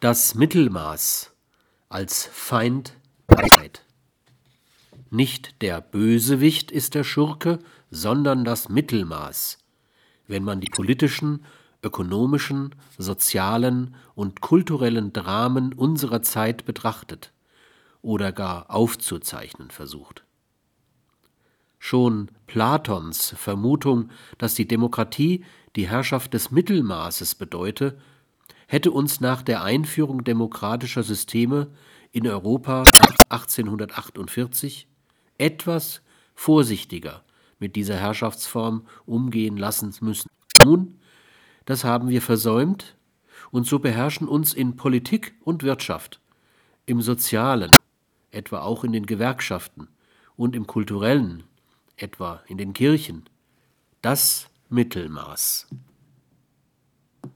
Das Mittelmaß als Feind Wahrheit. Nicht der Bösewicht ist der Schurke, sondern das Mittelmaß, wenn man die politischen, ökonomischen, sozialen und kulturellen Dramen unserer Zeit betrachtet oder gar aufzuzeichnen versucht. Schon Platons Vermutung, dass die Demokratie die Herrschaft des Mittelmaßes bedeute, hätte uns nach der Einführung demokratischer Systeme in Europa nach 1848 etwas vorsichtiger mit dieser Herrschaftsform umgehen lassen müssen. Nun, das haben wir versäumt, und so beherrschen uns in Politik und Wirtschaft, im Sozialen, etwa auch in den Gewerkschaften und im Kulturellen, etwa in den Kirchen, das Mittelmaß.